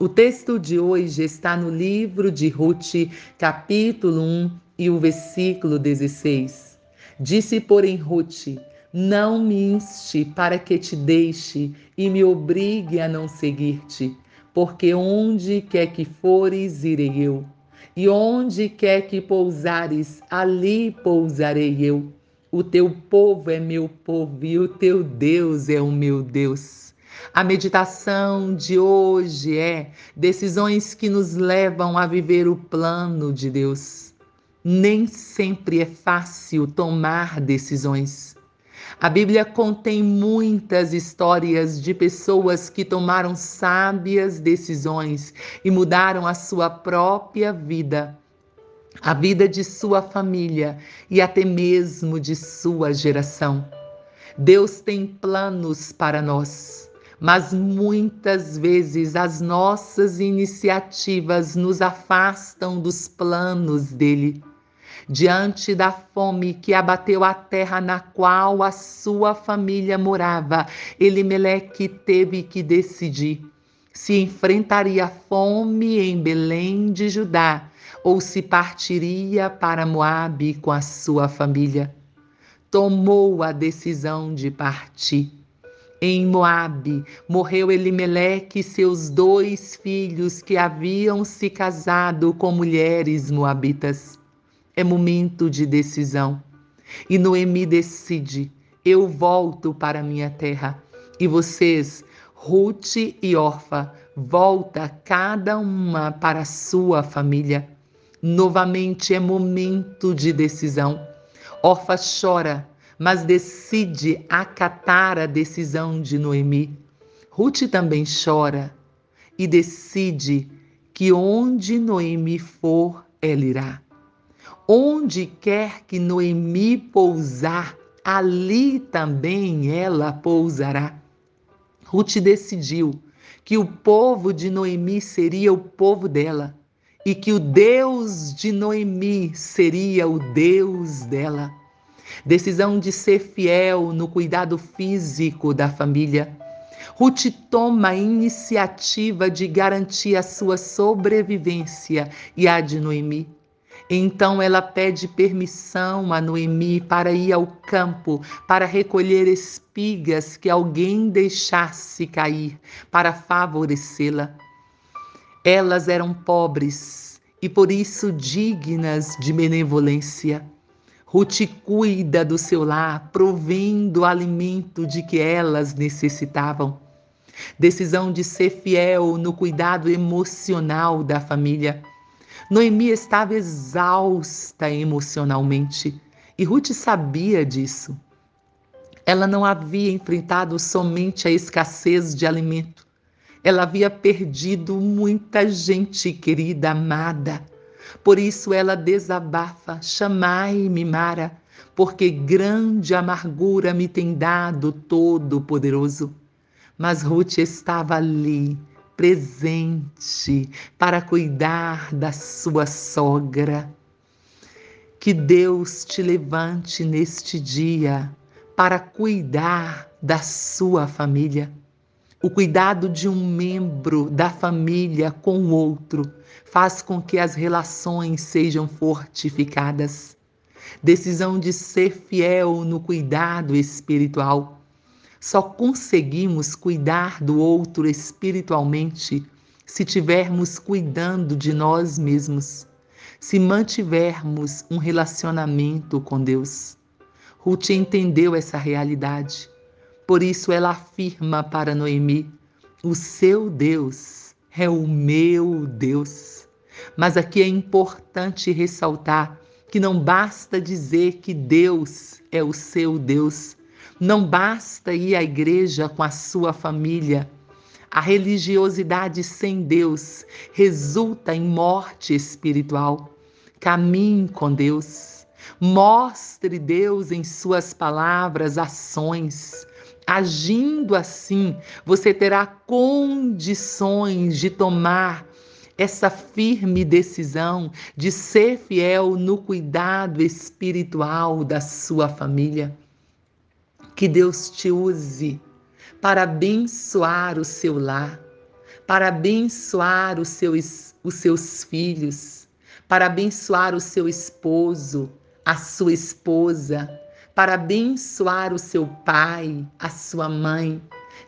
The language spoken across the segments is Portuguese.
O texto de hoje está no livro de Ruth, capítulo 1 e o versículo 16. Disse, porém, Ruth: Não me inste para que te deixe e me obrigue a não seguir-te, porque onde quer que fores, irei eu e onde quer que pousares, ali pousarei eu. O teu povo é meu povo e o teu Deus é o meu Deus. A meditação de hoje é decisões que nos levam a viver o plano de Deus. Nem sempre é fácil tomar decisões. A Bíblia contém muitas histórias de pessoas que tomaram sábias decisões e mudaram a sua própria vida, a vida de sua família e até mesmo de sua geração. Deus tem planos para nós, mas muitas vezes as nossas iniciativas nos afastam dos planos dele diante da fome que abateu a terra na qual a sua família morava, Elimeleque teve que decidir se enfrentaria a fome em Belém de Judá ou se partiria para Moabe com a sua família. Tomou a decisão de partir. Em Moabe morreu Elimeleque e seus dois filhos que haviam se casado com mulheres moabitas. É momento de decisão. E Noemi decide: eu volto para minha terra. E vocês, Ruth e Orfa, volta cada uma para sua família. Novamente é momento de decisão. Orfa chora, mas decide acatar a decisão de Noemi. Ruth também chora e decide que onde Noemi for, ela irá. Onde quer que Noemi pousar, ali também ela pousará. Ruth decidiu que o povo de Noemi seria o povo dela e que o Deus de Noemi seria o Deus dela. Decisão de ser fiel no cuidado físico da família. Ruth toma a iniciativa de garantir a sua sobrevivência e a de Noemi. Então ela pede permissão a Noemi para ir ao campo para recolher espigas que alguém deixasse cair para favorecê-la. Elas eram pobres e por isso dignas de benevolência. Ruth cuida do seu lar, provendo o alimento de que elas necessitavam. Decisão de ser fiel no cuidado emocional da família Noemi estava exausta emocionalmente e Ruth sabia disso. Ela não havia enfrentado somente a escassez de alimento, ela havia perdido muita gente querida, amada. Por isso ela desabafa: Chamai-me, Mara, porque grande amargura me tem dado Todo-Poderoso. Mas Ruth estava ali, presente para cuidar da sua sogra. Que Deus te levante neste dia para cuidar da sua família. O cuidado de um membro da família com o outro faz com que as relações sejam fortificadas. Decisão de ser fiel no cuidado espiritual só conseguimos cuidar do outro espiritualmente se tivermos cuidando de nós mesmos, se mantivermos um relacionamento com Deus. Ruth entendeu essa realidade. Por isso ela afirma para Noemi: O seu Deus é o meu Deus. Mas aqui é importante ressaltar que não basta dizer que Deus é o seu Deus, não basta ir à igreja com a sua família. A religiosidade sem Deus resulta em morte espiritual. Caminhe com Deus. Mostre Deus em suas palavras, ações. Agindo assim, você terá condições de tomar essa firme decisão de ser fiel no cuidado espiritual da sua família. Que Deus te use para abençoar o seu lar, para abençoar os seus, os seus filhos, para abençoar o seu esposo, a sua esposa, para abençoar o seu pai, a sua mãe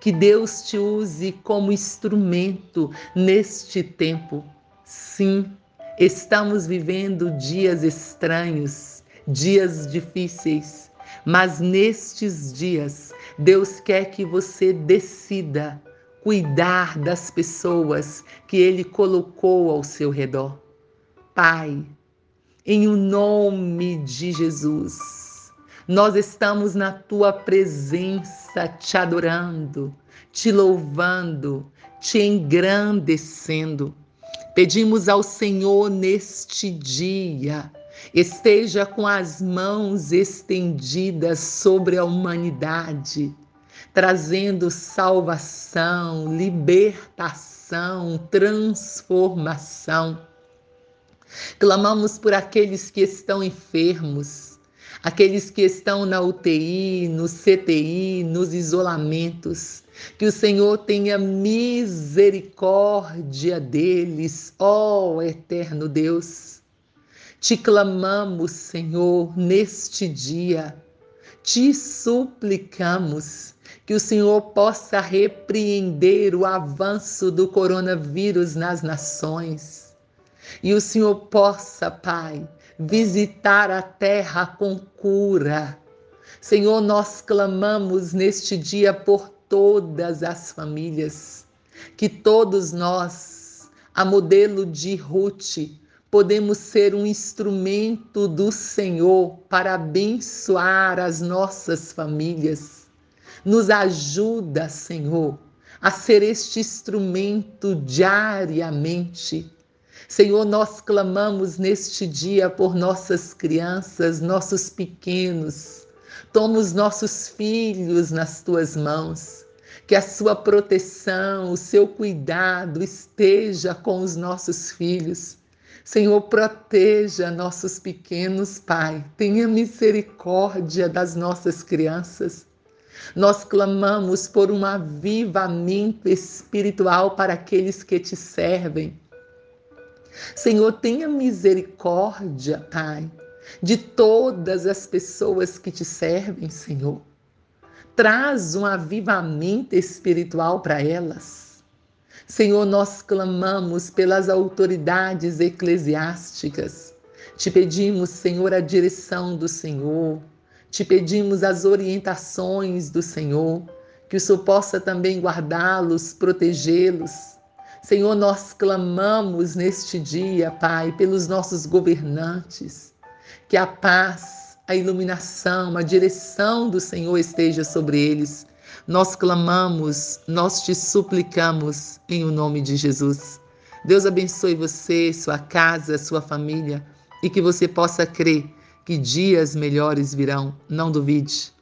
que Deus te use como instrumento neste tempo. Sim, estamos vivendo dias estranhos, dias difíceis, mas nestes dias, Deus quer que você decida cuidar das pessoas que Ele colocou ao seu redor. Pai, em o nome de Jesus, nós estamos na tua presença, te adorando, te louvando, te engrandecendo. Pedimos ao Senhor neste dia, esteja com as mãos estendidas sobre a humanidade, trazendo salvação, libertação, transformação. Clamamos por aqueles que estão enfermos, aqueles que estão na UTI, no CTI, nos isolamentos. Que o Senhor tenha misericórdia deles, ó eterno Deus. Te clamamos, Senhor, neste dia. Te suplicamos que o Senhor possa repreender o avanço do coronavírus nas nações. E o Senhor possa, Pai, visitar a terra com cura. Senhor, nós clamamos neste dia por todas as famílias, que todos nós, a modelo de Ruth, podemos ser um instrumento do Senhor para abençoar as nossas famílias. Nos ajuda, Senhor, a ser este instrumento diariamente Senhor, nós clamamos neste dia por nossas crianças, nossos pequenos. Toma os nossos filhos nas tuas mãos. Que a sua proteção, o seu cuidado esteja com os nossos filhos. Senhor, proteja nossos pequenos, Pai. Tenha misericórdia das nossas crianças. Nós clamamos por um avivamento espiritual para aqueles que te servem. Senhor, tenha misericórdia, Pai, de todas as pessoas que te servem, Senhor. Traz um avivamento espiritual para elas. Senhor, nós clamamos pelas autoridades eclesiásticas. Te pedimos, Senhor, a direção do Senhor. Te pedimos as orientações do Senhor, que o Senhor possa também guardá-los, protegê-los Senhor, nós clamamos neste dia, Pai, pelos nossos governantes, que a paz, a iluminação, a direção do Senhor esteja sobre eles. Nós clamamos, nós te suplicamos em o nome de Jesus. Deus abençoe você, sua casa, sua família e que você possa crer que dias melhores virão. Não duvide.